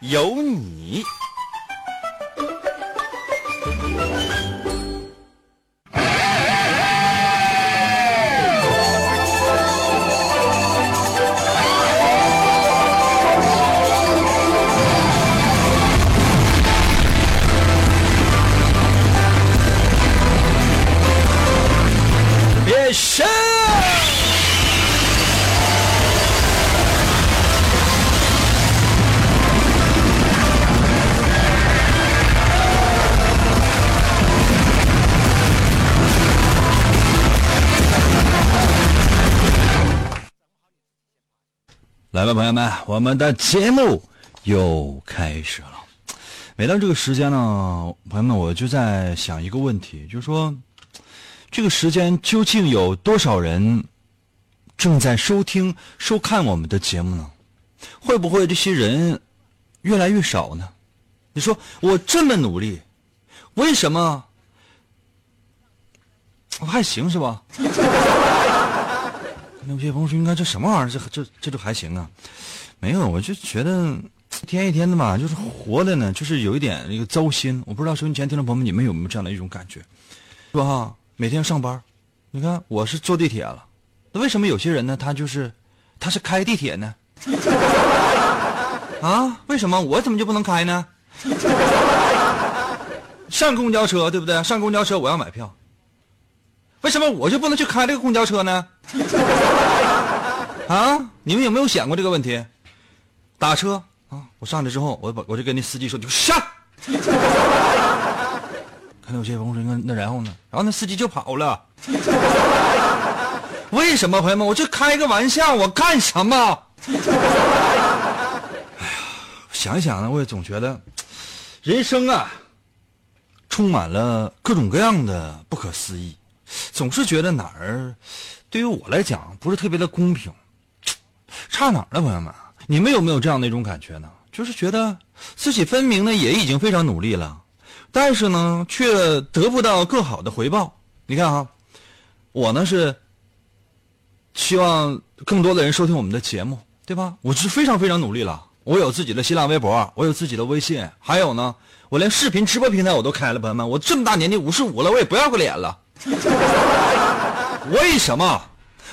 有你。来吧，朋友们，我们的节目又开始了。每到这个时间呢，朋友们，我就在想一个问题，就是说，这个时间究竟有多少人正在收听、收看我们的节目呢？会不会这些人越来越少呢？你说我这么努力，为什么我还行是吧？有些朋友说：“应该这什么玩意儿？这这这就还行啊？”没有，我就觉得一天一天的吧，就是活的呢，就是有一点那个糟心。我不知道收音前听众朋友们，你们有没有这样的一种感觉？是吧？哈，每天上班，你看我是坐地铁了，那为什么有些人呢？他就是他是开地铁呢？啊？为什么我怎么就不能开呢？上公交车对不对？上公交车我要买票，为什么我就不能去开这个公交车呢？啊！你们有没有想过这个问题？打车啊！我上去之后，我把我就跟那司机说：“你就上。”看到有些朋友说：“那那然后呢？”然后那司机就跑了。为什么，朋友们？我就开个玩笑，我干什么？哎呀，想一想呢，我也总觉得，人生啊，充满了各种各样的不可思议，总是觉得哪儿。对于我来讲，不是特别的公平，差哪儿了，朋友们？你们有没有这样的一种感觉呢？就是觉得自己分明呢也已经非常努力了，但是呢却得不到更好的回报。你看哈，我呢是希望更多的人收听我们的节目，对吧？我是非常非常努力了，我有自己的新浪微博，我有自己的微信，还有呢，我连视频直播平台我都开了，朋友们，我这么大年纪五十五了，我也不要个脸了。为什么？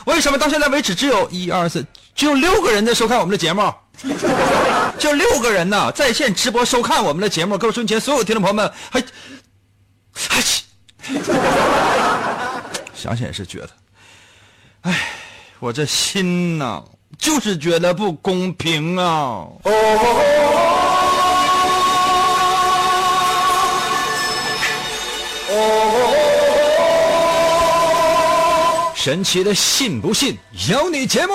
为什么到现在为止只有一二三，只有六个人在收看我们的节目？就六个人呢，在线直播收看我们的节目。各位收音前所有听众朋友们，还还 想想也是觉得，哎，我这心呐，就是觉得不公平啊！神奇的信不信有你节目，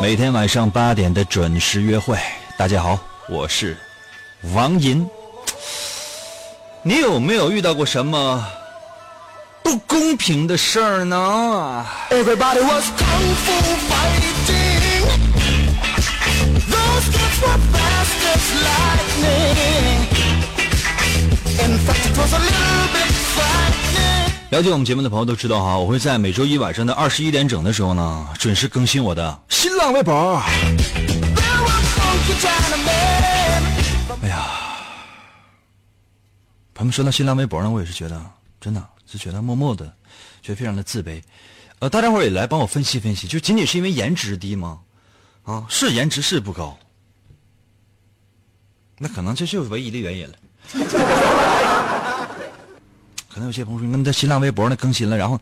每天晚上八点的准时约会。大家好，我是王银。你有没有遇到过什么不公平的事儿呢？Everybody was kung fu fighting. Those kids were fast as lightning. In fact, it was a little bit. 了解我们节目的朋友都知道哈，我会在每周一晚上的二十一点整的时候呢，准时更新我的新浪微博。哎呀，他们说到新浪微博呢，我也是觉得真的是觉得默默的，觉得非常的自卑。呃，大家伙也来帮我分析分析，就仅仅是因为颜值低吗？啊，是颜值是不高，那可能这就是唯一的原因了。可能有些朋友说：“那在新浪微博那更新了，然后，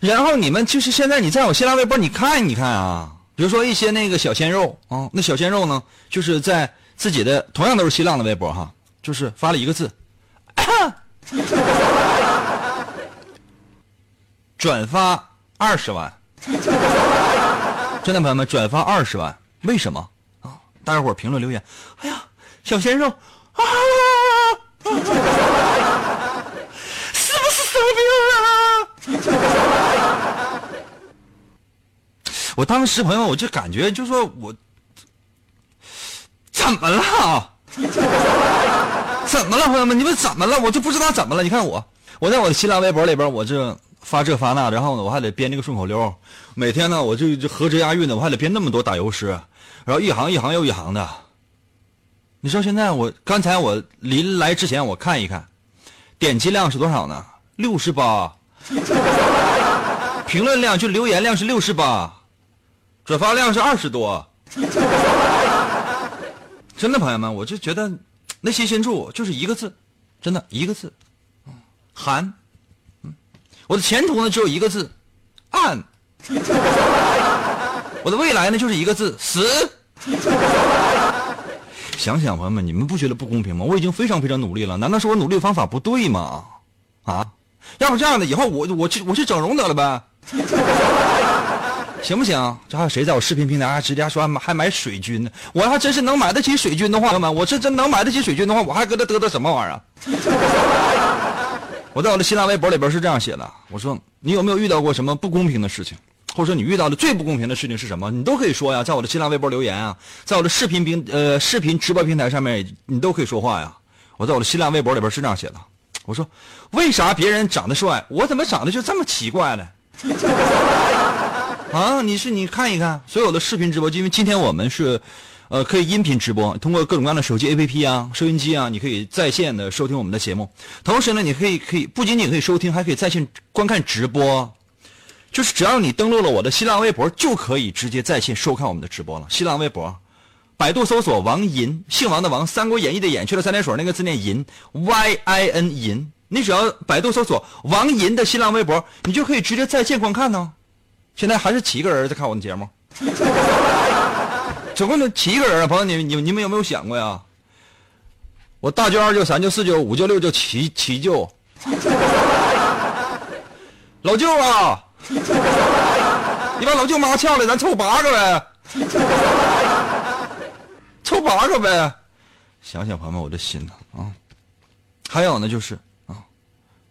然后你们就是现在你在我新浪微博，你看一看啊，比如说一些那个小鲜肉啊，那小鲜肉呢，就是在自己的同样都是新浪的微博哈，就是发了一个字，转发二十万，真的朋友们转发二十万，为什么？啊？大家伙评论留言，哎呀，小鲜肉啊，不是生病了？我当时朋友，我就感觉就说我 怎么了？怎么了，朋友们？你们怎么了？我就不知道怎么了。你看我，我在我的新浪微博里边，我这发这发那，然后呢，我还得编这个顺口溜。每天呢，我就就合辙押韵的，我还得编那么多打油诗，然后一行一行又一行的。你知道现在我刚才我临来之前我看一看，点击量是多少呢？六十八。评论量就留言量是六十八，转发量是二十多。真的，朋友们，我就觉得内心深处就是一个字，真的一个字，寒。嗯，我的前途呢只有一个字，暗。我的未来呢就是一个字，死。想想，朋友们，你们不觉得不公平吗？我已经非常非常努力了，难道是我努力的方法不对吗？啊，要不这样的，以后我我去我去整容得了呗。行不行？这还有谁在我视频平台还直接说还买还买水军呢？我要真是能买得起水军的话，朋友们，我这真能买得起水军的话，我还搁这嘚嘚什么玩意儿？我在我的新浪微博里边是这样写的：我说你有没有遇到过什么不公平的事情，或者说你遇到的最不公平的事情是什么？你都可以说呀，在我的新浪微博留言啊，在我的视频平呃视频直播平台上面，你都可以说话呀。我在我的新浪微博里边是这样写的：我说为啥别人长得帅，我怎么长得就这么奇怪呢？啊，你是你看一看所有的视频直播，因为今天我们是，呃，可以音频直播，通过各种各样的手机 APP 啊、收音机啊，你可以在线的收听我们的节目。同时呢，你可以可以不仅仅可以收听，还可以在线观看直播。就是只要你登录了我的新浪微博，就可以直接在线收看我们的直播了。新浪微博，百度搜索王银，姓王的王，《三国演义》的演，去了三点水那个字念银，Y I N 银。你只要百度搜索王银的新浪微博，你就可以直接在线观看呢。现在还是七个人在看我的节目，总共就七个人啊！朋友，你你你们有没有想过呀？我大舅、二舅、三舅、四舅、五舅、六舅、七七舅，老舅啊！你把老舅妈撬了，咱凑八个呗，凑八个呗。想想朋友们，我的心呐啊！还有呢，就是啊，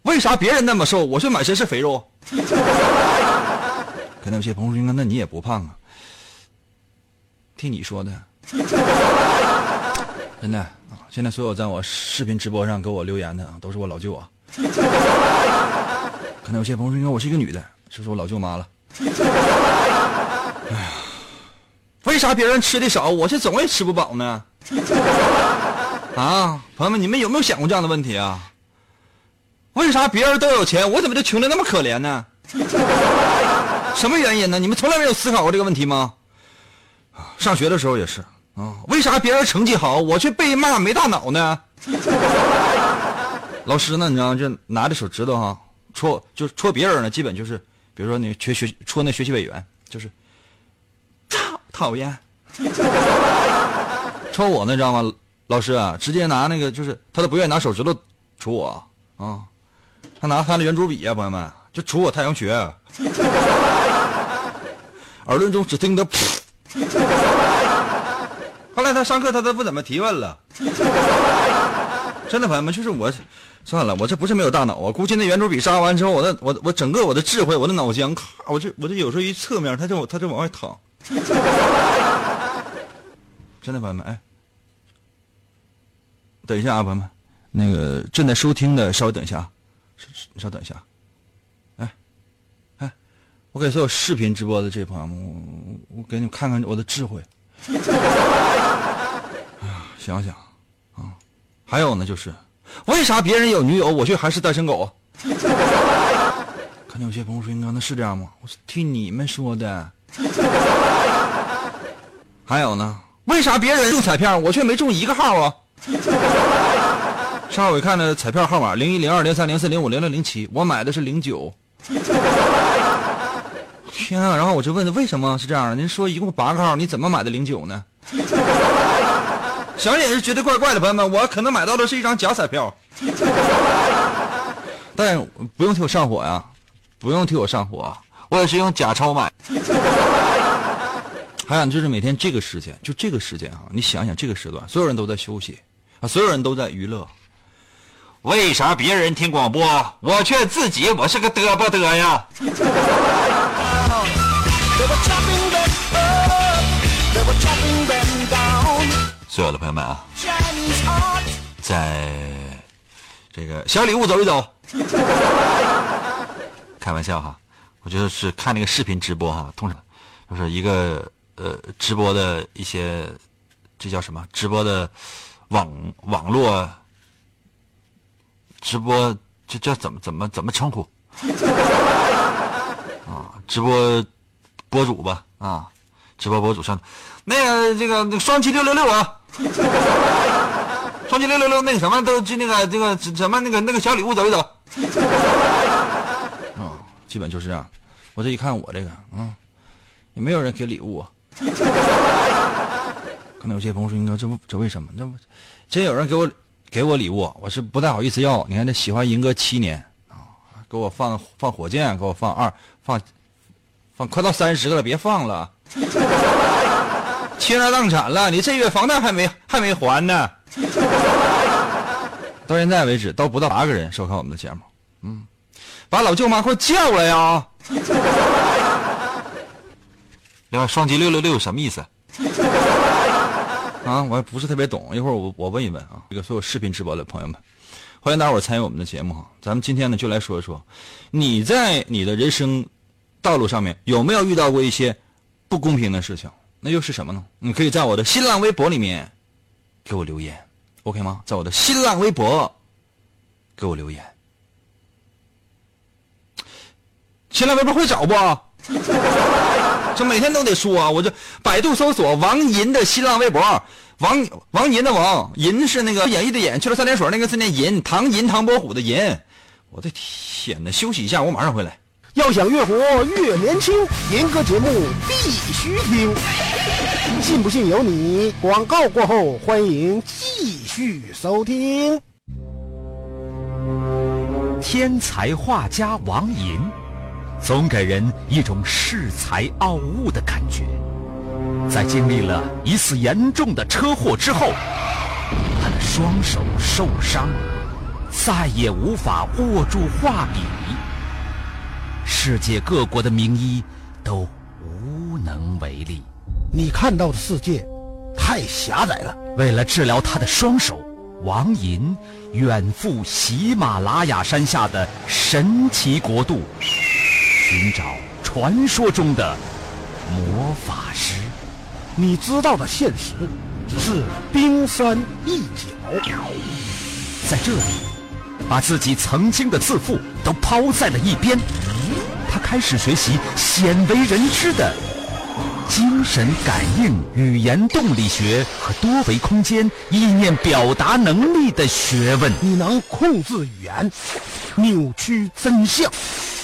为啥别人那么瘦，我却满身是肥肉？可能有些朋友说：“那你也不胖啊？”听你说的，真的啊！现在所有在我视频直播上给我留言的啊，都是我老舅啊。可能有些朋友说：“应该我是一个女的，就是我老舅妈了。”为啥别人吃的少，我却总也吃不饱呢？啊，朋友们，你们有没有想过这样的问题啊？为啥别人都有钱，我怎么就穷的那么可怜呢？什么原因呢？你们从来没有思考过这个问题吗？上学的时候也是啊，为啥别人成绩好，我却被骂没大脑呢？老师呢？你知道，就拿着手指头哈戳，就戳别人呢，基本就是，比如说你学学戳那学习委员，就是操讨厌。抽我呢，知道吗？老师啊，直接拿那个，就是他都不愿意拿手指头戳我啊，他拿他的圆珠笔呀，朋友们，就戳我太阳穴。耳轮中只听得噗。后来他上课他都不怎么提问了。真的朋友们，就是我，算了，我这不是没有大脑啊。估计那圆珠笔杀完之后，我的我我整个我的智慧，我的脑浆，咔，我这我这有时候一侧面，他就他就往外淌。真的朋友们，哎，等一下啊，朋友们，那个正在收听的稍微等一下，啊稍等一下。哎，哎我给所有视频直播的这些朋友们，我我给你们看看我的智慧。啊，想想啊，还有呢，就是为啥别人有女友，我却还是单身狗？看见有些朋友说：“应该那是这样吗？”我是听你们说的。还有呢，为啥别人中彩票，我却没中一个号啊？上回看的彩票号码零一零二零三零四零五零六零七，我买的是零九。天啊！然后我就问他为什么是这样？您说一共八个号，你怎么买的零九呢？想想也是觉得怪怪的，朋友们，我可能买到的是一张假彩票。但不用替我上火呀，不用替我上火，我也是用假钞买。还有就是每天这个时间，就这个时间啊，你想想这个时段，所有人都在休息，啊，所有人都在娱乐。为啥别人听广播，我却自己我是个嘚不嘚呀？所有的朋友们啊，在这个小礼物走一走，开玩笑哈，我觉得是看那个视频直播哈，通常就是一个呃直播的一些，这叫什么？直播的网网络。直播这叫怎么怎么怎么称呼？啊，直播博主吧啊，直播博主上，那个这个那个双击六六六啊，双击六六六那个什么都就那个这个什么那个那个小礼物走一走。啊，基本就是这样。我这一看我这个啊，也没有人给礼物。可能有些朋友说：“应该这不这为什么？那不真有人给我。”给我礼物，我是不太好意思要。你看，这喜欢银哥七年啊，给我放放火箭，给我放二放放，快到三十个了，别放了，倾家荡产了，你这月房贷还没还没还呢。到现在为止，都不到八个人收看我们的节目。嗯，把老舅妈给我叫来呀！双击六六六什么意思？啊，我还不是特别懂，一会儿我我问一问啊。这个所有视频直播的朋友们，欢迎大伙儿参与我们的节目哈。咱们今天呢，就来说一说，你在你的人生道路上面有没有遇到过一些不公平的事情？那又是什么呢？你可以在我的新浪微博里面给我留言，OK 吗？在我的新浪微博给我留言。新浪微博会找不？这每天都得说，我就百度搜索王银的新浪微博，王王银的王银是那个演绎的演，去了三点水那个字念银，唐银唐伯虎的银。我的天哪！休息一下，我马上回来。要想越活越年轻，银哥节目必须听。信不信由你。广告过后，欢迎继续收听。天才画家王银。总给人一种恃才傲物的感觉。在经历了一次严重的车祸之后，他的双手受伤，再也无法握住画笔。世界各国的名医都无能为力。你看到的世界太狭窄了。为了治疗他的双手，王银远赴喜马拉雅山下的神奇国度。寻找传说中的魔法师，你知道的现实只是冰山一角。在这里，把自己曾经的自负都抛在了一边，他开始学习鲜为人知的精神感应、语言动力学和多维空间意念表达能力的学问。你能控制语言，扭曲真相。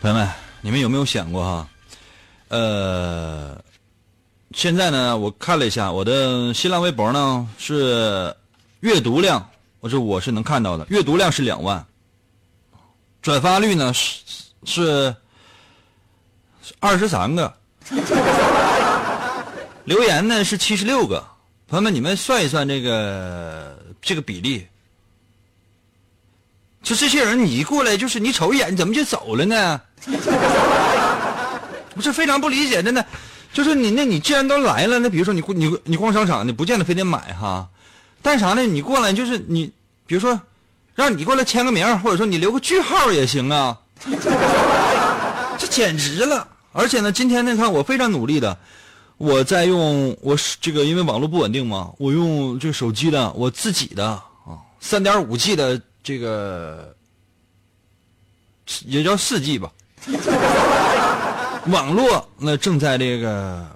朋友们，你们有没有想过哈？呃，现在呢，我看了一下我的新浪微博呢，是阅读量，我是我是能看到的，阅读量是两万，转发率呢是是二十三个，留言呢是七十六个。朋友们，你们算一算这个这个比例。就这些人，你一过来就是你瞅一眼，你怎么就走了呢？我是非常不理解，真的。就是你那，你既然都来了，那比如说你你你逛商场，你不见得非得买哈。但啥呢？你过来就是你，比如说让你过来签个名，或者说你留个句号也行啊。这简直了！而且呢，今天呢，看我非常努力的，我在用我这个，因为网络不稳定嘛，我用这个手机的我自己的啊，三点五 G 的。这个也叫四 G 吧，网络那正在这个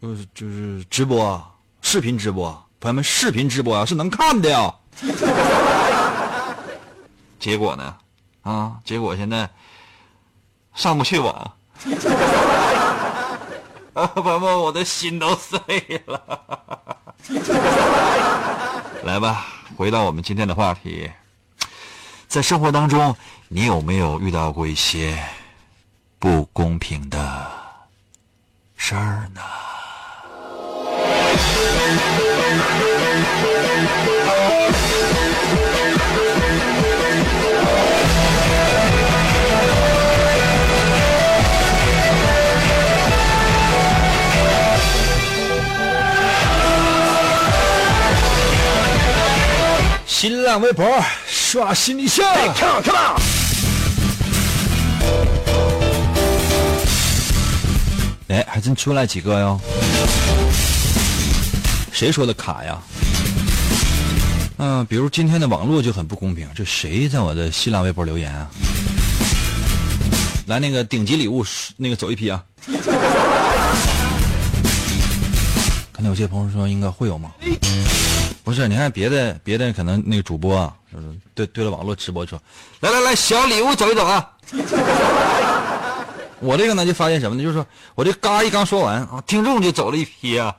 呃就是直播视频直播朋友们，视频直播啊是能看的呀。结果呢？啊，结果现在上不去网。啊，朋友们，我的心都碎了。来吧，回到我们今天的话题，在生活当中，你有没有遇到过一些不公平的事儿呢？新浪微博刷新一下。Come on, come on！哎，还真出来几个哟。谁说的卡呀？嗯、比如今天的网络就很不公平。这谁在我的新浪微博留言啊？来，那个顶级礼物，那个走一批啊！看到有些朋友说应该会有吗？不是，你看别的别的可能那个主播啊，对对着网络直播说，来来来，小礼物走一走啊！我这个呢就发现什么呢？就是说我这嘎一刚说完啊，听众就走了一批啊！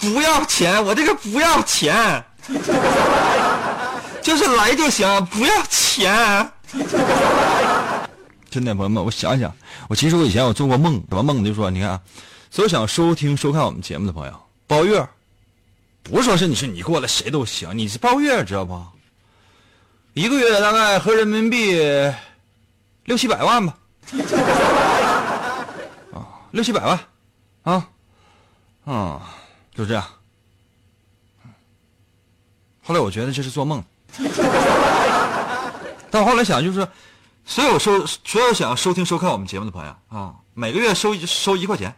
不要钱，我这个不要钱，就是来就行，不要钱。真的朋友们，我想想，我其实我以前我做过梦，什么梦？就说你看啊，所有想收听收看我们节目的朋友，包月，不是说是你是你过来谁都行，你是包月知道不？一个月大概合人民币六七百万吧，啊，六七百万，啊，啊，就这样。后来我觉得这是做梦，但后来想就是。所有收所有想收听收看我们节目的朋友啊，每个月收收一块钱，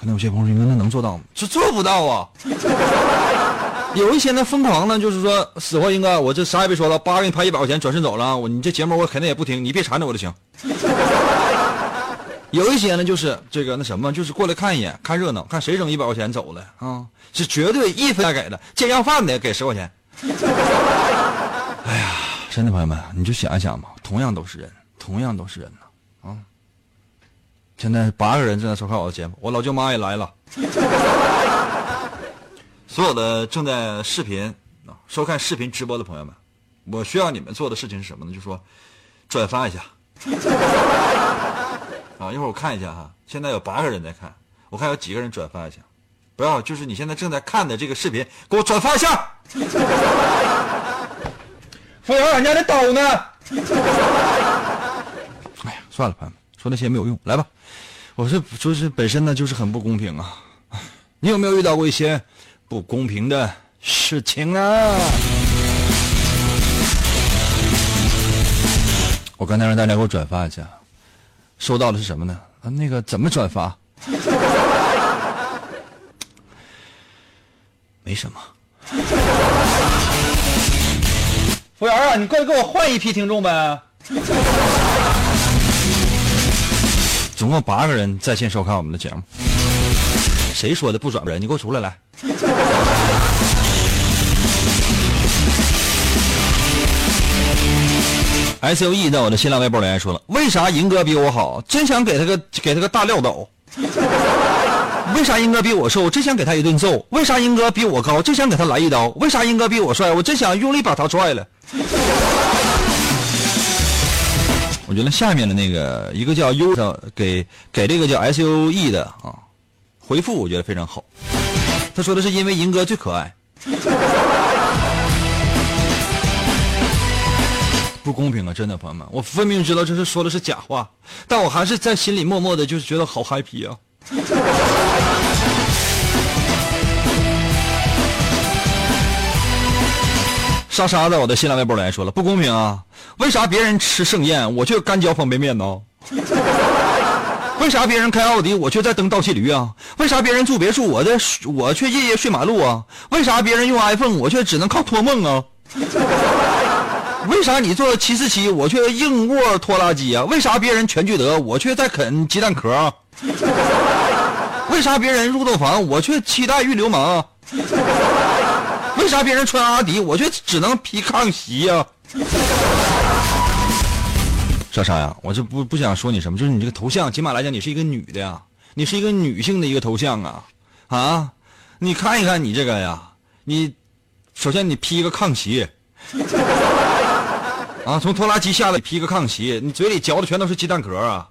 可能有些朋友说：“那能做到吗？”这做不到啊！有一些呢疯狂呢，就是说死活应该我这啥也别说了，八给你拍一百块钱，转身走了，我你这节目我肯定也不听，你别缠着我就行。有一些呢就是这个那什么，就是过来看一眼，看热闹，看谁扔一百块钱走了啊，是绝对一分该给的，见要饭的给十块钱。哎呀，真的朋友们，你就想一想吧，同样都是人，同样都是人。现在八个人正在收看我的节目，我老舅妈也来了。所有的正在视频啊收看视频直播的朋友们，我需要你们做的事情是什么呢？就说转发一下 啊！一会儿我看一下哈，现在有八个人在看，我看有几个人转发一下。不要，就是你现在正在看的这个视频，给我转发一下。服务员，俺家的刀呢？哎呀，算了，朋友们，说那些没有用。来吧，我是就是本身呢就是很不公平啊。你有没有遇到过一些不公平的事情啊？我刚才让大家给我转发一下，收到的是什么呢？啊，那个怎么转发？没什么。服务员啊，你过来给我换一批听众呗。总共八个人在线收看我们的节目，谁说的不转人？你给我出来来。S U E 在我的新浪微博留言说了：“为啥银哥比我好？真想给他个给他个大撂倒。为啥英哥比我瘦？真想给他一顿揍。为啥英哥比我高？真想给他来一刀。为啥英哥比我帅？我真想用力把他踹了。”我觉得下面的那个一个叫 U 的给给这个叫 S U E 的啊回复，我觉得非常好。他说的是因为银哥最可爱。不公平啊！真的，朋友们，我分明知道这是说的是假话，但我还是在心里默默的，就是觉得好 happy 啊。莎莎在我的新浪微博来说了，不公平啊！为啥别人吃盛宴，我却干嚼方便面呢？为啥别人开奥迪，我却在蹬倒骑驴啊？为啥别人住别墅，我在我却夜夜睡马路啊？为啥别人用 iPhone，我却只能靠托梦啊？为啥你坐七四七，我却硬卧拖拉机啊？为啥别人全聚德，我却在啃鸡蛋壳啊？为啥别人入洞房，我却期待遇流氓？为啥别人穿阿迪，我就只能披抗袭呀？莎莎呀，我就不不想说你什么，就是你这个头像，起码来讲，你是一个女的呀，你是一个女性的一个头像啊啊！你看一看你这个呀，你首先你披一个抗旗，啊，从拖拉机下来披个抗旗，你嘴里嚼的全都是鸡蛋壳啊！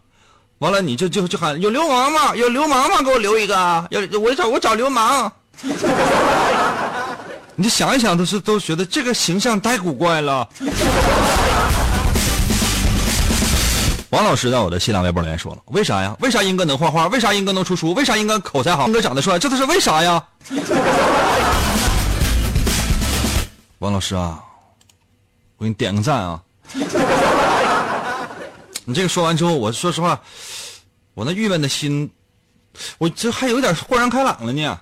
完了，你就就就喊有流氓吗？有流氓吗？给我留一个，有我找我找流氓。你想一想，都是都觉得这个形象太古怪了。王老师在我的新浪微博留言说了：“为啥呀？为啥英哥能画画？为啥英哥能出书？为啥英哥口才好？英哥长得帅？这都是为啥呀？” 王老师啊，我给你点个赞啊！你这个说完之后，我说实话，我那郁闷的心，我这还有点豁然开朗了呢。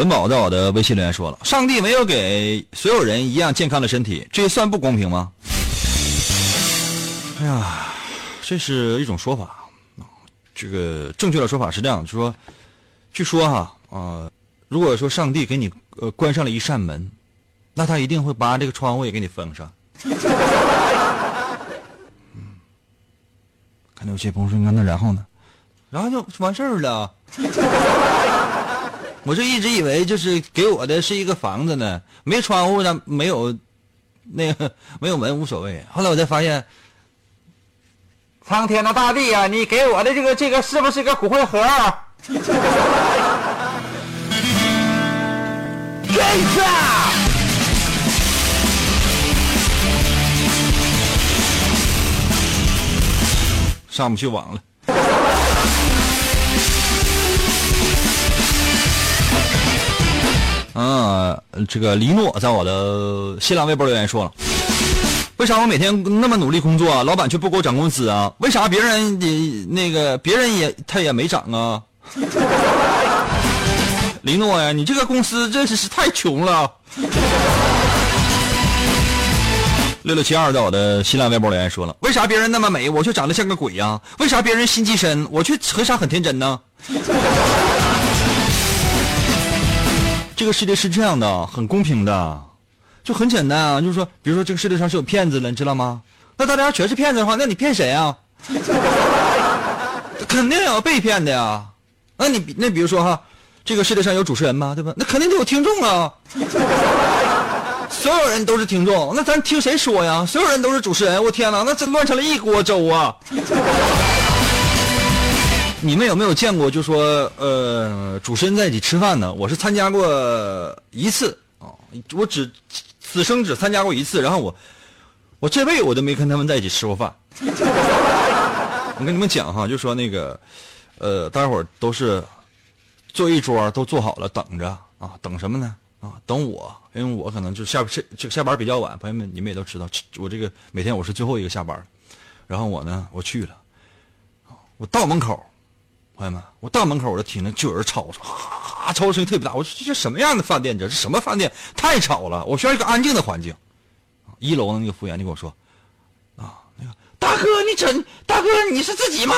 文宝在我的微信留言说了：“上帝没有给所有人一样健康的身体，这算不公平吗？”哎呀，这是一种说法。这个正确的说法是这样，就说，据说哈啊，如果说上帝给你呃关上了一扇门，那他一定会把这个窗户也给你封上。看到有些朋友说：“那然后呢？然后就完事儿了。”我就一直以为就是给我的是一个房子呢，没窗户呢，没有那个没有门无所谓。后来我才发现，苍天的大地呀，你给我的这个这个是不是个骨灰盒？给他上不去网了。啊，这个李诺在我的新浪微博留言说了：“为啥我每天那么努力工作，老板却不给我涨工资啊？为啥别人也那个别人也他也没涨啊？” 李诺呀，你这个公司真是是太穷了。六六七二在我的新浪微博留言说了：“为啥别人那么美，我却长得像个鬼呀？为啥别人心机深，我却何啥很天真呢？”这个世界是这样的，很公平的，就很简单啊，就是说，比如说这个世界上是有骗子的，你知道吗？那大家全是骗子的话，那你骗谁啊？肯定有被骗的呀。那你那比如说哈，这个世界上有主持人吗？对吧？那肯定得有听众啊。所有人都是听众，那咱听谁说呀？所有人都是主持人，我天哪，那这乱成了一锅粥啊！你们有没有见过？就说呃，主持人在一起吃饭呢？我是参加过一次啊，我只此生只参加过一次。然后我我这辈子我都没跟他们在一起吃过饭。我跟你们讲哈，就说那个呃，大家伙都是坐一桌都坐好了，等着啊，等什么呢？啊，等我，因为我可能就下这这下班比较晚。朋友们，你们也都知道，我这个每天我是最后一个下班然后我呢，我去了，我到门口。朋友们，我到门口我就听着就有人吵吵，啊，吵的声音特别大。我说这这什么样的饭店？这是什么饭店？太吵了！我需要一个安静的环境。一楼的那个服务员就跟我说：“啊，那个大哥，你真大哥，你是自己吗？”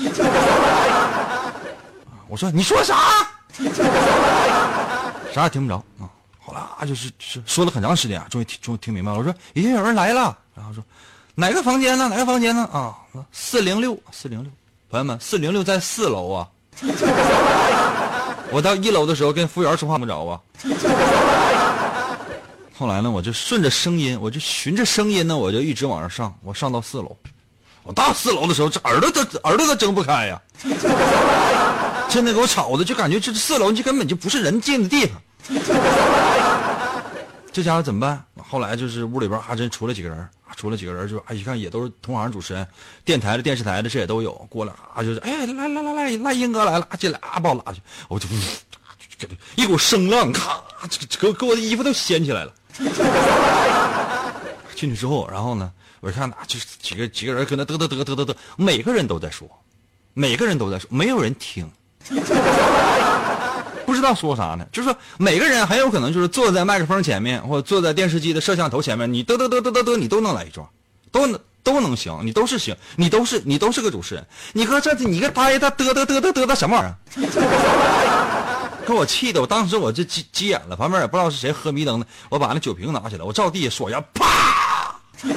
我说：“你说啥？啥也听不着啊。”后来啊，就是是说了很长时间，终于听终于听明白了。我说：“已经有人来了。”然后说：“哪个房间呢？哪个房间呢？啊，四零六，四零六。”朋友们，四零六在四楼啊！我到一楼的时候跟服务员说话没着啊。后来呢，我就顺着声音，我就循着声音呢，我就一直往上上。我上到四楼，我到四楼的时候，这耳朵都耳朵都睁不开呀！真的给我吵的，就感觉这四楼就根本就不是人进的地方。这家伙怎么办？后来就是屋里边还真出来几个人。出来几个人，就啊，一看也都是同行主持人，电台的、电视台的，这也都有过来啊，就是哎，来来来来，赖英哥来了，进来啊，把我拉去，我就一股声浪，咔，给给我的衣服都掀起来了。进去之后，然后呢，我一看啊，就是几个几个人搁那嘚嘚嘚嘚嘚嘚，每个人都在说，每个人都在说，没有人听，道说啥呢？就是说每个人很有可能就是坐在麦克风前面，或者坐在电视机的摄像头前面，你嘚嘚嘚嘚嘚嘚，你都能来一桩，都能都能行，你都是行，你都是你都是个主持人。你搁这你个呆的嘚嘚嘚嘚嘚嘚什么玩意儿？给我气的，我当时我就急急眼了，旁边也不知道是谁喝迷瞪的，我把那酒瓶拿起来，我照地下说一下，啪！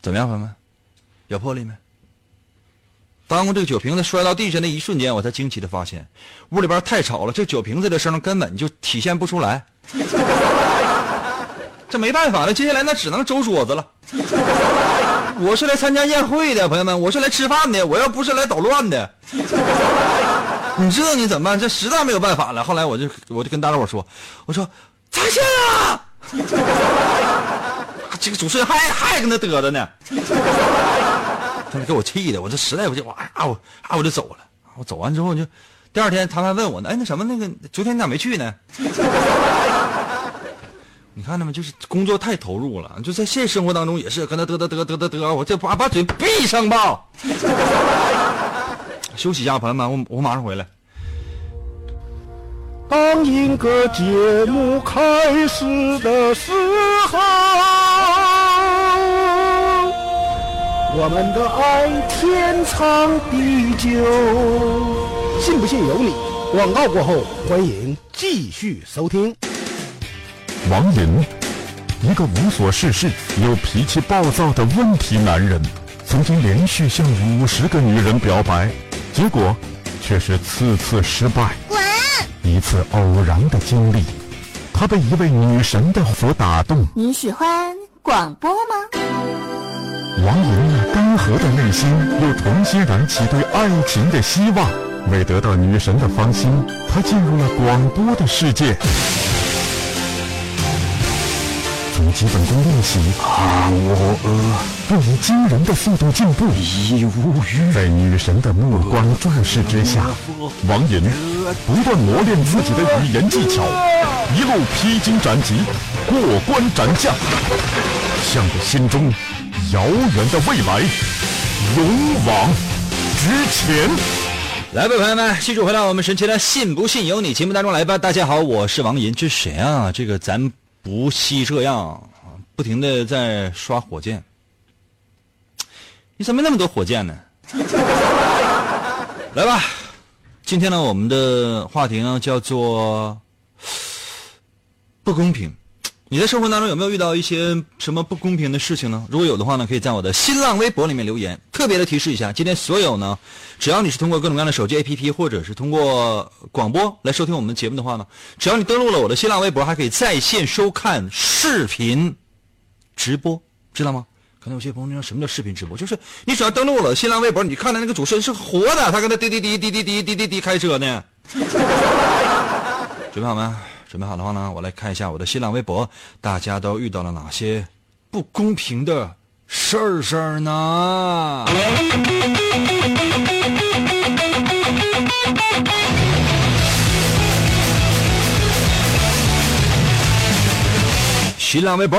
怎么样，朋友们？有魄力没？当这个酒瓶子摔到地上那一瞬间，我才惊奇的发现，屋里边太吵了，这酒瓶子的声根本就体现不出来。这没办法了，接下来那只能周桌子了。我是来参加宴会的，朋友们，我是来吃饭的，我要不是来捣乱的。你知道你怎么办？这实在没有办法了。后来我就我就跟大伙说，我说再见啊！这个主持人还还跟那嘚嘚呢，他给我气的，我这实在不行我啊我啊我就走了。我走完之后就，第二天他还问我呢，哎那什么那个昨天你咋没去呢？你看到吗？就是工作太投入了，就在现实生活当中也是跟他嘚嘚嘚嘚嘚嘚，我这把把嘴闭上吧。休息一下，朋友们，我我马上回来。当一个节目开始的时候，我们的爱天长地久。信不信由你。广告过后，欢迎继续收听。王寅，一个无所事事又脾气暴躁的问题男人，曾经连续向五十个女人表白，结果却是次次失败。滚！一次偶然的经历，他被一位女神的所打动。你喜欢广播吗？王莹那干涸的内心又重新燃起对爱情的希望。为得到女神的芳心，她进入了广播的世界。从基本功练习，啊我呃，又以惊人的速度进步，已无语。在女神的目光注视之下，王寅不断磨练自己的语言技巧，一路披荆斩棘，过关斩将，向着心中遥远的未来勇往直前。来吧，朋友们，继续回到我们神奇的“信不信由你”节目当中来吧。大家好，我是王银，这谁啊？这个咱不惜这样，不停的在刷火箭。你怎么那么多火箭呢？来吧，今天呢，我们的话题呢叫做不公平。你在生活当中有没有遇到一些什么不公平的事情呢？如果有的话呢，可以在我的新浪微博里面留言。特别的提示一下，今天所有呢，只要你是通过各种各样的手机 APP 或者是通过广播来收听我们的节目的话呢，只要你登录了我的新浪微博，还可以在线收看视频直播，知道吗？可能有些朋友说什么叫视频直播，就是你只要登录了新浪微博，你看到那个主持人是活的，他跟他滴滴滴滴滴滴滴滴滴开车呢。准备好没？准备好的话呢，我来看一下我的新浪微博，大家都遇到了哪些不公平的事儿事儿呢？新浪微博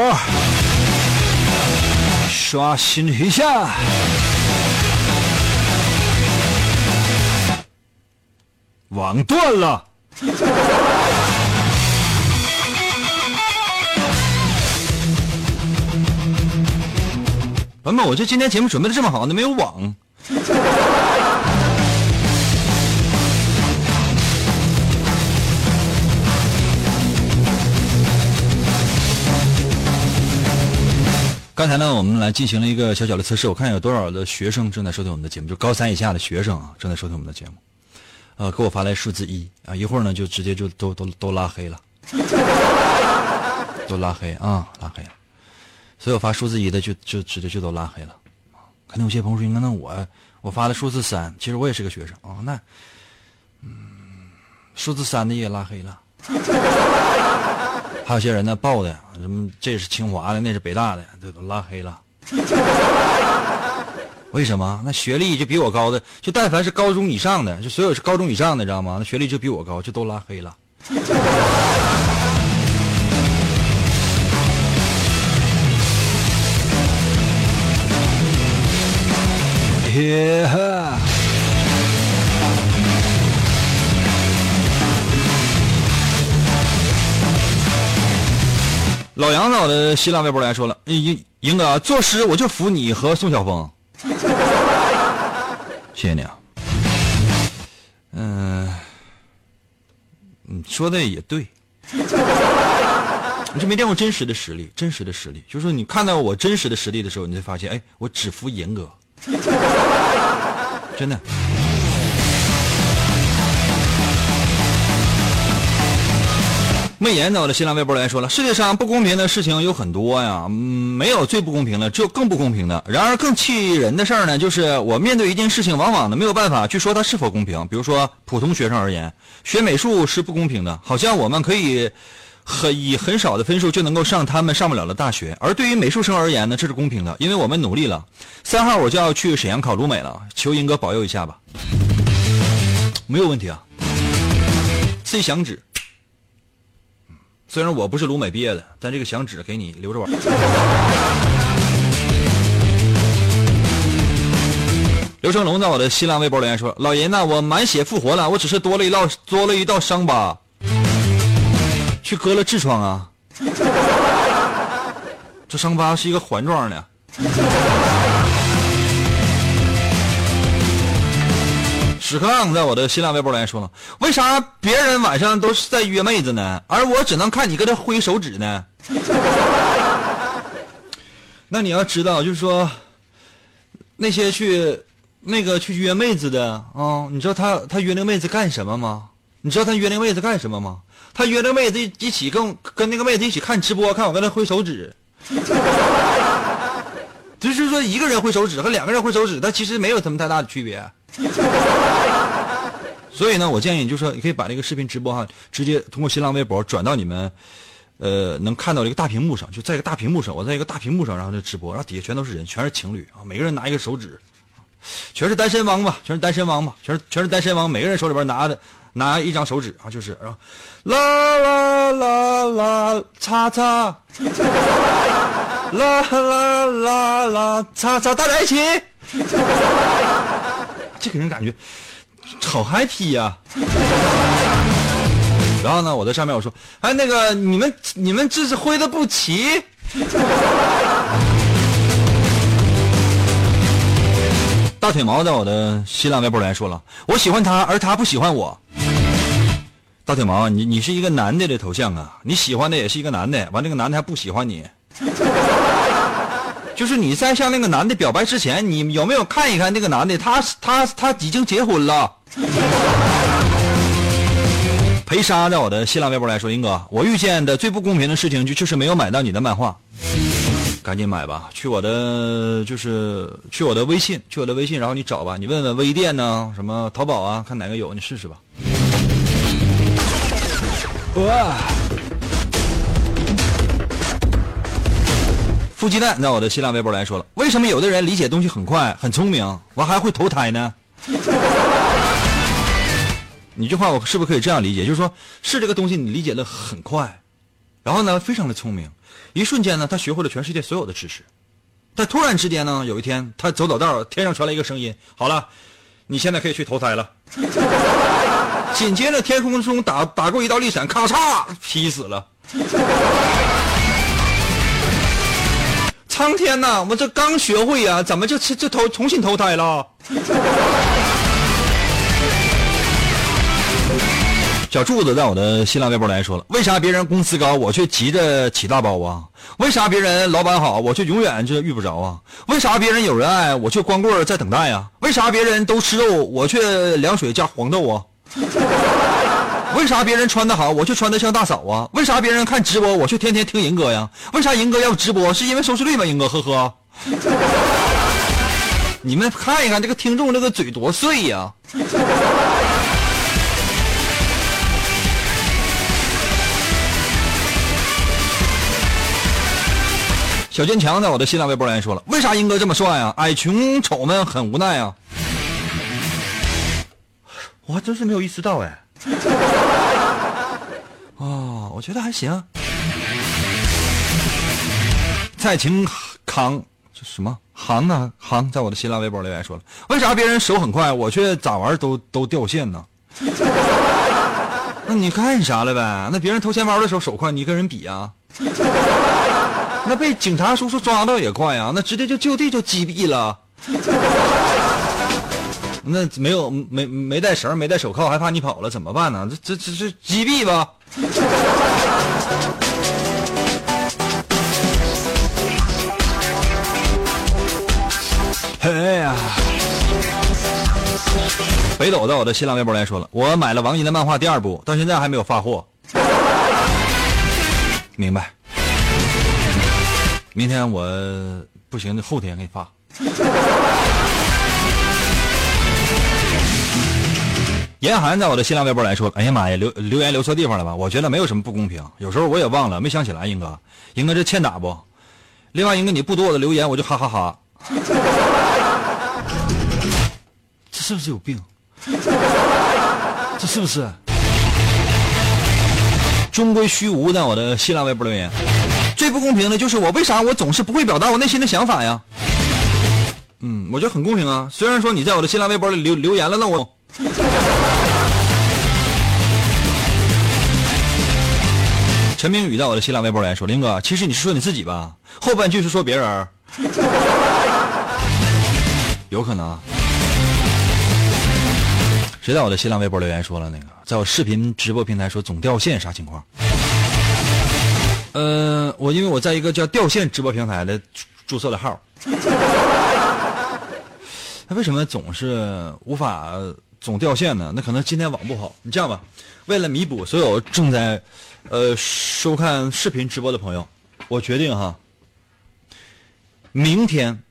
刷新一下，网断了。朋友们，我这今天节目准备的这么好，那没有网。刚才呢，我们来进行了一个小小的测试，我看有多少的学生正在收听我们的节目，就高三以下的学生啊，正在收听我们的节目。呃，给我发来数字一啊，一会儿呢就直接就都都都拉黑了，都拉黑啊，拉黑。所有发数字一的就就直接就都拉黑了。可能有些朋友说，那那我我发的数字三，其实我也是个学生啊，那嗯，数字三的也拉黑了。还有些人呢报的什么，这是清华的，那是北大的，这都拉黑了。为什么？那学历就比我高的，就但凡是高中以上的，就所有是高中以上的，知道吗？那学历就比我高，就都拉黑了。yeah，老杨在我的新浪微博来说了，呃，赢哥，作诗我就服你和宋晓峰，谢谢你啊。嗯，你说的也对，你是没见过真实的实力，真实的实力，就是说你看到我真实的实力的时候，你才发现，哎，我只服严哥。真的。媚言在我的新浪微博来说了，世界上不公平的事情有很多呀，没有最不公平的，只有更不公平的。然而更气人的事儿呢，就是我面对一件事情，往往呢没有办法去说它是否公平。比如说普通学生而言，学美术是不公平的，好像我们可以很以很少的分数就能够上他们上不了的大学。而对于美术生而言呢，这是公平的，因为我们努力了。三号我就要去沈阳考鲁美了，求英哥保佑一下吧。没有问题啊，C 响指。虽然我不是鲁美毕业的，但这个响指给你留着玩。刘成龙在我的新浪微博留言说：“老爷呐，我满血复活了，我只是多了一道多了一道伤疤，去割了痔疮啊。这伤疤是一个环状的。”史康在我的新浪微博来说了，为啥别人晚上都是在约妹子呢，而我只能看你搁这挥手指呢？那你要知道，就是说，那些去那个去约妹子的啊、你知道他他约那个妹子干什么吗？你知道他约那个妹子干什么吗？他约那个妹子一起跟跟那个妹子一起看直播，看我跟他挥手指。就是说，一个人挥手指和两个人挥手指，它其实没有什么太大的区别。所以呢，我建议就是说，你可以把这个视频直播哈，直接通过新浪微博转到你们，呃，能看到这个大屏幕上，就在一个大屏幕上，我在一个大屏幕上，然后就直播，然后底下全都是人，全是情侣啊，每个人拿一个手指，全是单身汪吧，全是单身汪吧，全是全是单身汪，每个人手里边拿的拿一张手指啊，就是然后啦啦啦啦擦擦，啦啦啦啦擦擦，大家一起。这个人感觉好 happy 呀、然后呢，我在上面我说，哎，那个你们你们这是挥的不齐。大腿毛在我的新浪微博来说了，我喜欢他，而他不喜欢我。大腿毛，你你是一个男的的头像啊，你喜欢的也是一个男的，完这个男的还不喜欢你。就是你在向那个男的表白之前，你有没有看一看那个男的？他他他已经结婚了。裴莎在我的新浪微博来说，英哥，我遇见的最不公平的事情就就是没有买到你的漫画，赶紧买吧！去我的就是去我的微信，去我的微信，然后你找吧，你问问微店呢，什么淘宝啊，看哪个有，你试试吧。哇！富鸡蛋在我的新浪微博来说了，为什么有的人理解东西很快、很聪明，完还会投胎呢？你这话我是不是可以这样理解？就是说，是这个东西你理解的很快，然后呢，非常的聪明，一瞬间呢，他学会了全世界所有的知识，但突然之间呢，有一天他走走道，天上传来一个声音：“好了，你现在可以去投胎了。”紧接着天空中打打过一道利闪，咔嚓劈死了。苍天呐，我这刚学会呀、怎么就就投重新投胎了？小柱子在我的新浪微博来说了，为啥别人工资高，我却急着起大包啊？为啥别人老板好，我却永远就遇不着啊？为啥别人有人爱，我却光棍在等待呀？为啥别人都吃肉，我却凉水加黄豆啊？为啥别人穿的好，我却穿的像大嫂啊？为啥别人看直播，我却天天听银哥呀？为啥银哥要直播？是因为收视率吗？银哥，呵呵。你们看一看这个听众这个嘴多碎呀！小坚强在我的新浪微博来说了，为啥英哥这么帅啊？矮穷丑们很无奈啊！我还真是没有意识到哎。哦，我觉得还行。蔡琴康这什么航啊航，在我的新浪微博留言说了，为啥别人手很快，我却咋玩都都掉线呢？那你干啥了呗？那别人偷钱包的时候手快，你跟人比啊？那被警察叔叔抓到也怪啊，那直接就就地就击毙了。那没有没没带绳没带手铐，还怕你跑了，怎么办呢？这这这这击毙吧。哎呀！北斗在我的新浪微博来说了，我买了王银的漫画第二部，到现在还没有发货。明白。明天我不行，后天给你发。严寒在我的新浪微博来说：“哎呀妈呀，留留言留错地方了吧？我觉得没有什么不公平，有时候我也忘了，没想起来。英哥，英哥这欠打不？另外，英哥你不读我的留言，我就哈哈哈。这是不是有病？这是不是？终归虚无在我的新浪微博留言，最不公平的就是我，为啥我总是不会表达我内心的想法呀？嗯，我觉得很公平啊。虽然说你在我的新浪微博里留留言了，那我。”陈明宇在我的新浪微博来说：“林哥，其实你是说你自己吧？后半句是说别人，有可能。”谁在我的新浪微博留言说了那个，在我视频直播平台说总掉线啥情况？呃，我因为我在一个叫掉线直播平台的注册了号，他为什么总是无法？总掉线呢？那可能今天网不好。你这样吧，为了弥补所有正在，呃，收看视频直播的朋友，我决定哈，明天，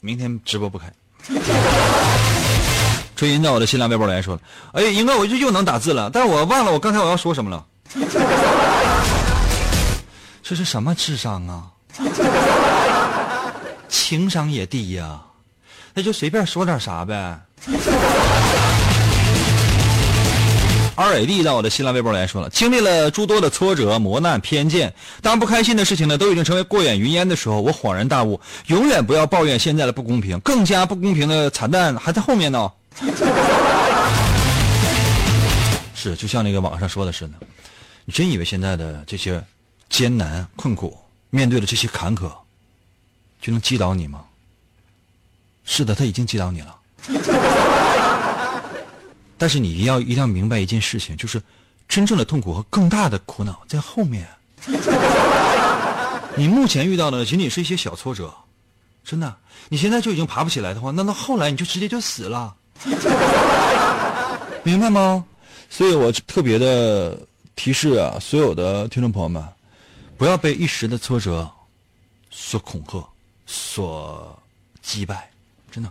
明天直播不开。春云在我的新浪微博来说了，哎，应该我就又能打字了，但是我忘了我刚才我要说什么了。这是什么智商啊？情商也低呀。那就随便说点啥呗。R A D 在我的新浪微博来说了，经历了诸多的挫折、磨难、偏见，当不开心的事情呢都已经成为过眼云烟的时候，我恍然大悟：永远不要抱怨现在的不公平，更加不公平的惨淡还在后面呢。是，就像那个网上说的似的，你真以为现在的这些艰难困苦，面对的这些坎坷，就能击倒你吗？是的，他已经击倒你了。但是你一定要一定要明白一件事情，就是真正的痛苦和更大的苦恼在后面。你目前遇到的仅仅是一些小挫折，真的。你现在就已经爬不起来的话，那到后来你就直接就死了，明白吗？所以我特别的提示啊，所有的听众朋友们，不要被一时的挫折所恐吓、所击败。真的，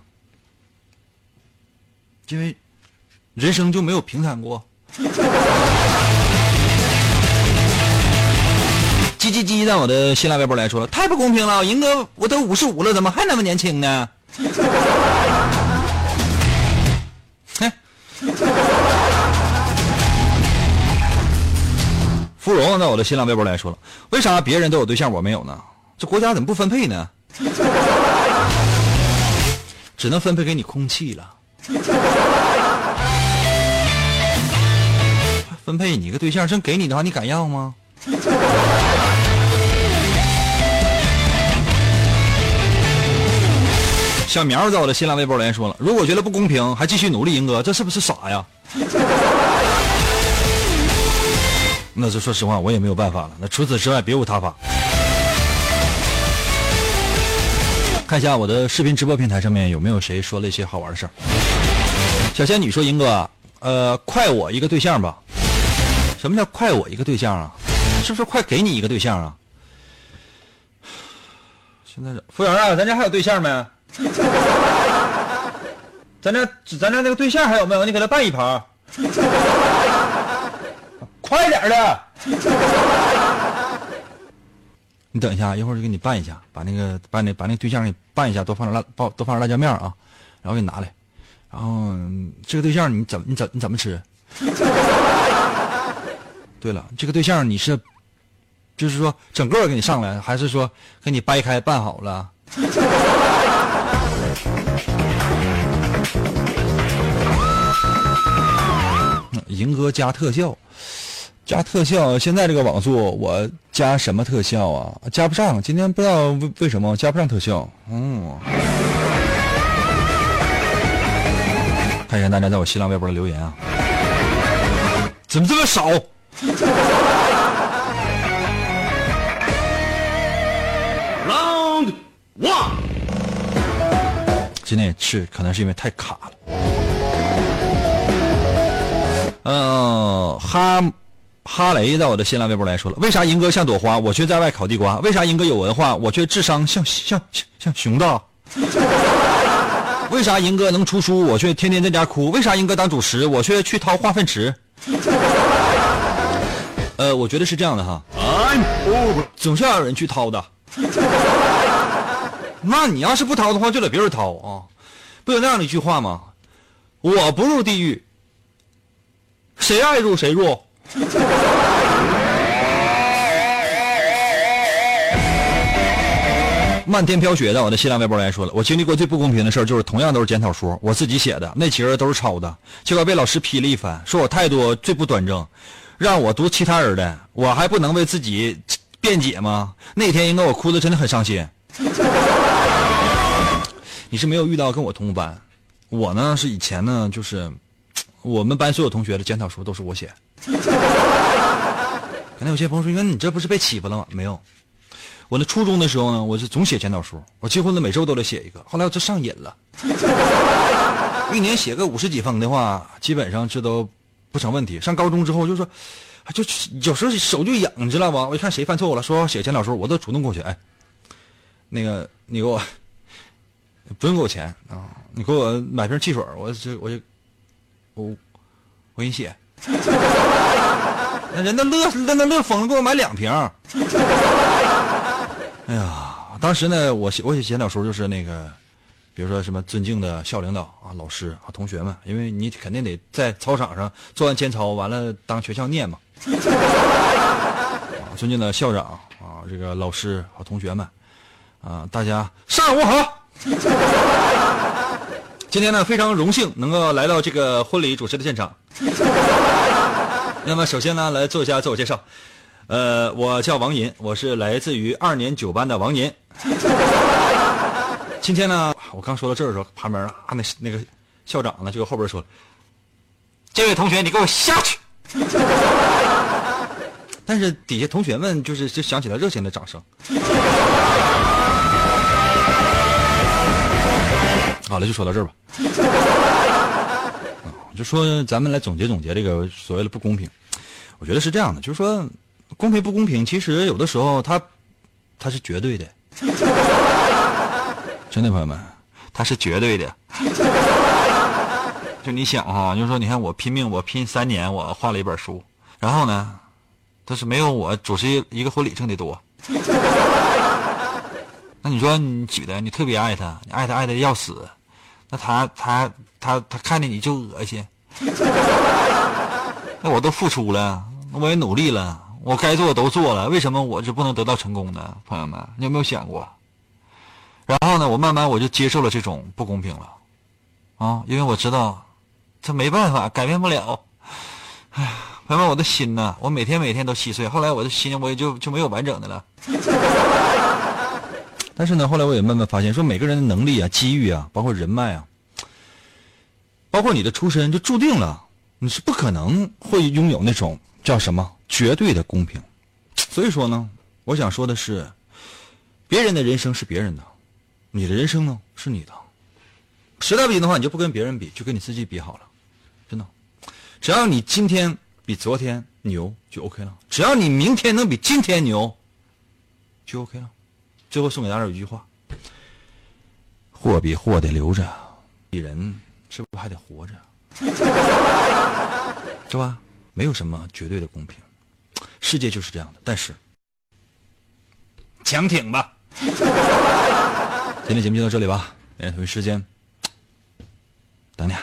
因为人生就没有平坦过。叽叽叽，在我的新浪微博来说，太不公平了！赢哥，我都五十五了，怎么还那么年轻呢？哼！芙蓉在我的新浪微博来说了，为啥别人都有对象，我没有呢？这国家怎么不分配呢？只能分配给你空气了。分配你个对象，真给你的话，你敢要吗？小苗在我的新浪微博来说了：“如果觉得不公平，还继续努力，英哥，这是不是傻呀？”那就说实话，我也没有办法了。那除此之外，别无他法。看一下我的视频直播平台上面有没有谁说了一些好玩的事儿。小仙女说：“英哥，呃，快我一个对象吧。什么叫快我一个对象啊？是不是快给你一个对象啊？现在服务员啊，咱家还有对象没？咱家咱家那个对象还有没有？你给他办一盘。快点的。”你等一下，一会儿就给你拌一下，把那个把那把那对象给拌一下，多放点辣，多多放点辣椒面啊，然后给你拿来。然后这个对象你怎么你怎你怎么吃？对了，这个对象你是，就是说整个给你上来，还是说给你掰开拌好了？银哥加特效，加特效，现在这个网速我加什么特效啊？加不上，今天不知道为为什么加不上特效。嗯，看一下大家在我新浪微博的留言啊，怎么这么少？今天也是，可能是因为太卡了。嗯，哈哈雷在我的新浪微博来说了，为啥银哥像朵花，我却在外烤地瓜？为啥银哥有文化，我却智商像像像像熊大？为啥银哥能出书，我却天天在家哭？为啥银哥当主持，我却去掏化粪池？呃，我觉得是这样的哈，总是要有人去掏的。那你要是不掏的话，就得别人掏啊！不有那样的一句话吗？我不入地狱，谁爱入谁入。漫天飘雪在我的新浪微博来说了，我经历过最不公平的事就是同样都是检讨书，我自己写的那几个人都是抄的，结果被老师批了一番，说我态度最不端正，让我读其他人的，我还不能为自己辩解吗？那天应该我哭的真的很伤心。你是没有遇到跟我同班，我呢是以前呢就是我们班所有同学的检讨书都是我写。可能有些朋友说：“那你这不是被欺负了吗？”没有，我那初中的时候呢，我是总写检讨书，我结婚了每周都得写一个。后来我就上瘾了，一年写个五十几封的话，基本上这都不成问题。上高中之后就说，就有时候手就痒，你知道吧？我一看谁犯错误了，说写检讨书，我都主动过去，哎，那个你给我。不用给我钱啊！你给我买瓶汽水，我这我就我我给你写。那人都乐，那那乐疯了，给我买两瓶。哎呀，当时呢，我写我写检讨书就是那个，比如说什么尊敬的校领导啊、老师啊、同学们，因为你肯定得在操场上做完监操，完了当学校念嘛。尊敬的校长啊，这个老师和同学们啊，大家上午好。今天呢，非常荣幸能够来到这个婚礼主持的现场。那么，首先呢，来做一下自我介绍。呃，我叫王银，我是来自于二年九班的王银。今天呢，我刚说到这儿的时候，旁边啊，那那个校长呢，就后边说：“这位同学，你给我下去。”但是底下同学们就是就响起了热情的掌声。好了，就说到这儿吧。就说咱们来总结总结这个所谓的不公平。我觉得是这样的，就是说公平不公平，其实有的时候它它是绝对的。真的朋友们，它是绝对的。就你想哈，就是说你看我拼命，我拼三年，我画了一本书，然后呢，但是没有我主持一个婚礼挣的多。那你说你举的，你特别爱他，你爱他爱的要死。那他他他他看见你就恶心，那我都付出了，我也努力了，我该做的都做了，为什么我就不能得到成功呢？朋友们，你有没有想过？然后呢，我慢慢我就接受了这种不公平了，啊，因为我知道，这没办法，改变不了。哎呀，朋友们，我的心呢，我每天每天都稀碎。后来我的心我也就就没有完整的了。但是呢，后来我也慢慢发现，说每个人的能力啊、机遇啊，包括人脉啊，包括你的出身，就注定了你是不可能会拥有那种叫什么绝对的公平。所以说呢，我想说的是，别人的人生是别人的，你的人生呢是你的。实在不行的话，你就不跟别人比，就跟你自己比好了。真的，只要你今天比昨天牛，就 OK 了；只要你明天能比今天牛，就 OK 了。最后送给大家一句话：货比货得留着，比人是不是还得活着？是吧？没有什么绝对的公平，世界就是这样的。但是，强挺吧！今天节目就到这里吧，明天同一时间等你。